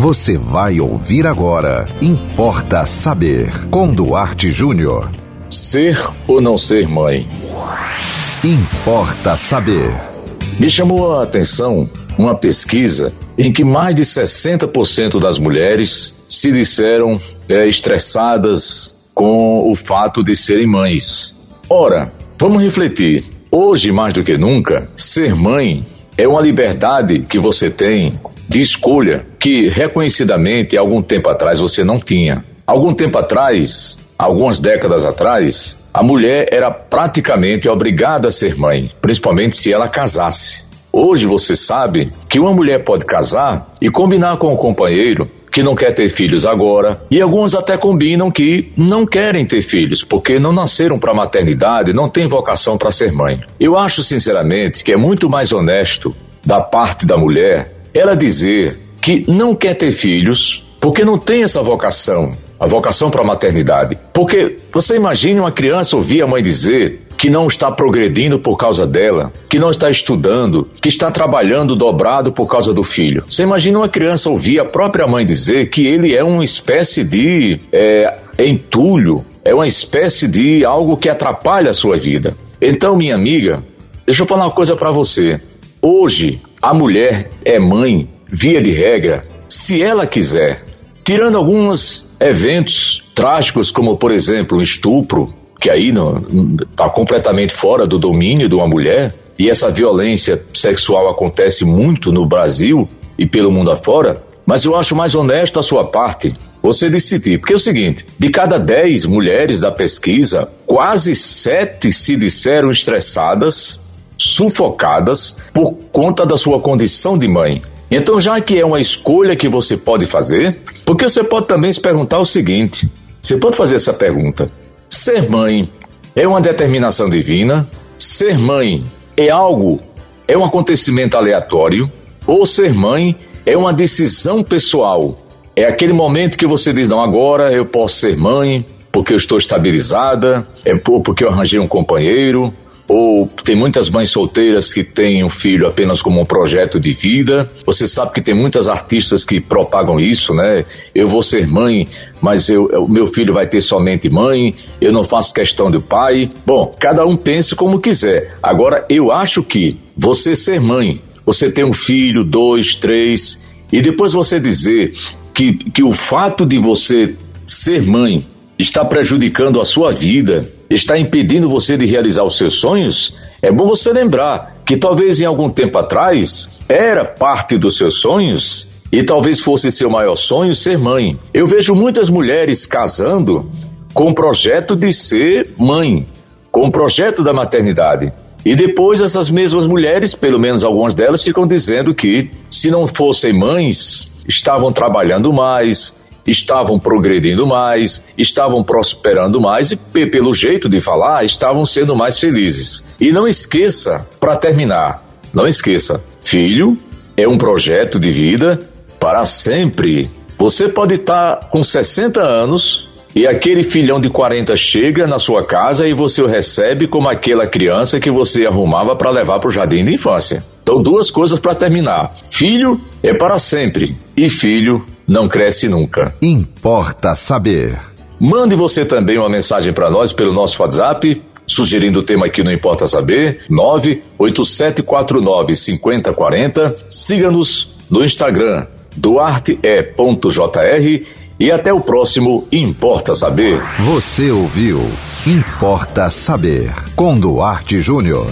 Você vai ouvir agora. Importa saber. Com Duarte Júnior. Ser ou não ser mãe? Importa saber. Me chamou a atenção uma pesquisa em que mais de 60% das mulheres se disseram é, estressadas com o fato de serem mães. Ora, vamos refletir. Hoje, mais do que nunca, ser mãe é uma liberdade que você tem de escolha que reconhecidamente algum tempo atrás você não tinha. Algum tempo atrás, algumas décadas atrás, a mulher era praticamente obrigada a ser mãe, principalmente se ela casasse. Hoje você sabe que uma mulher pode casar e combinar com o companheiro que não quer ter filhos agora, e alguns até combinam que não querem ter filhos porque não nasceram para maternidade, não têm vocação para ser mãe. Eu acho sinceramente que é muito mais honesto da parte da mulher ela dizer que não quer ter filhos porque não tem essa vocação, a vocação para a maternidade. Porque você imagine uma criança ouvir a mãe dizer que não está progredindo por causa dela, que não está estudando, que está trabalhando dobrado por causa do filho. Você imagina uma criança ouvir a própria mãe dizer que ele é uma espécie de é, entulho, é uma espécie de algo que atrapalha a sua vida. Então, minha amiga, deixa eu falar uma coisa para você. Hoje, a mulher é mãe, via de regra, se ela quiser. Tirando alguns eventos trágicos, como por exemplo o estupro, que aí está completamente fora do domínio de uma mulher, e essa violência sexual acontece muito no Brasil e pelo mundo afora, mas eu acho mais honesto a sua parte você decidir. Porque é o seguinte: de cada 10 mulheres da pesquisa, quase 7 se disseram estressadas, sufocadas por conta da sua condição de mãe. Então, já que é uma escolha que você pode fazer, porque você pode também se perguntar o seguinte: você pode fazer essa pergunta. Ser mãe é uma determinação divina? Ser mãe é algo, é um acontecimento aleatório? Ou ser mãe é uma decisão pessoal? É aquele momento que você diz: não, agora eu posso ser mãe porque eu estou estabilizada, é porque eu arranjei um companheiro, ou tem muitas mães solteiras que têm o filho apenas como um projeto de vida. Você sabe que tem muitas artistas que propagam isso, né? Eu vou ser mãe, mas eu, meu filho vai ter somente mãe, eu não faço questão de pai. Bom, cada um pense como quiser. Agora, eu acho que você ser mãe, você ter um filho, dois, três, e depois você dizer que, que o fato de você ser mãe está prejudicando a sua vida, está impedindo você de realizar os seus sonhos, é bom você lembrar que talvez em algum tempo atrás era parte dos seus sonhos e talvez fosse seu maior sonho ser mãe. Eu vejo muitas mulheres casando com o projeto de ser mãe, com o projeto da maternidade. E depois essas mesmas mulheres, pelo menos algumas delas, ficam dizendo que se não fossem mães, estavam trabalhando mais, estavam progredindo mais, estavam prosperando mais e, pelo jeito de falar, estavam sendo mais felizes. E não esqueça, para terminar, não esqueça, filho é um projeto de vida para sempre. Você pode estar tá com 60 anos e aquele filhão de 40 chega na sua casa e você o recebe como aquela criança que você arrumava para levar para o jardim de infância. Então, duas coisas para terminar: filho é para sempre e filho não cresce nunca. Importa saber. Mande você também uma mensagem para nós pelo nosso WhatsApp, sugerindo o tema aqui no Importa Saber, 98749 5040. Siga-nos no Instagram, duarte.jr e até o próximo Importa Saber. Você ouviu Importa Saber com Duarte Júnior.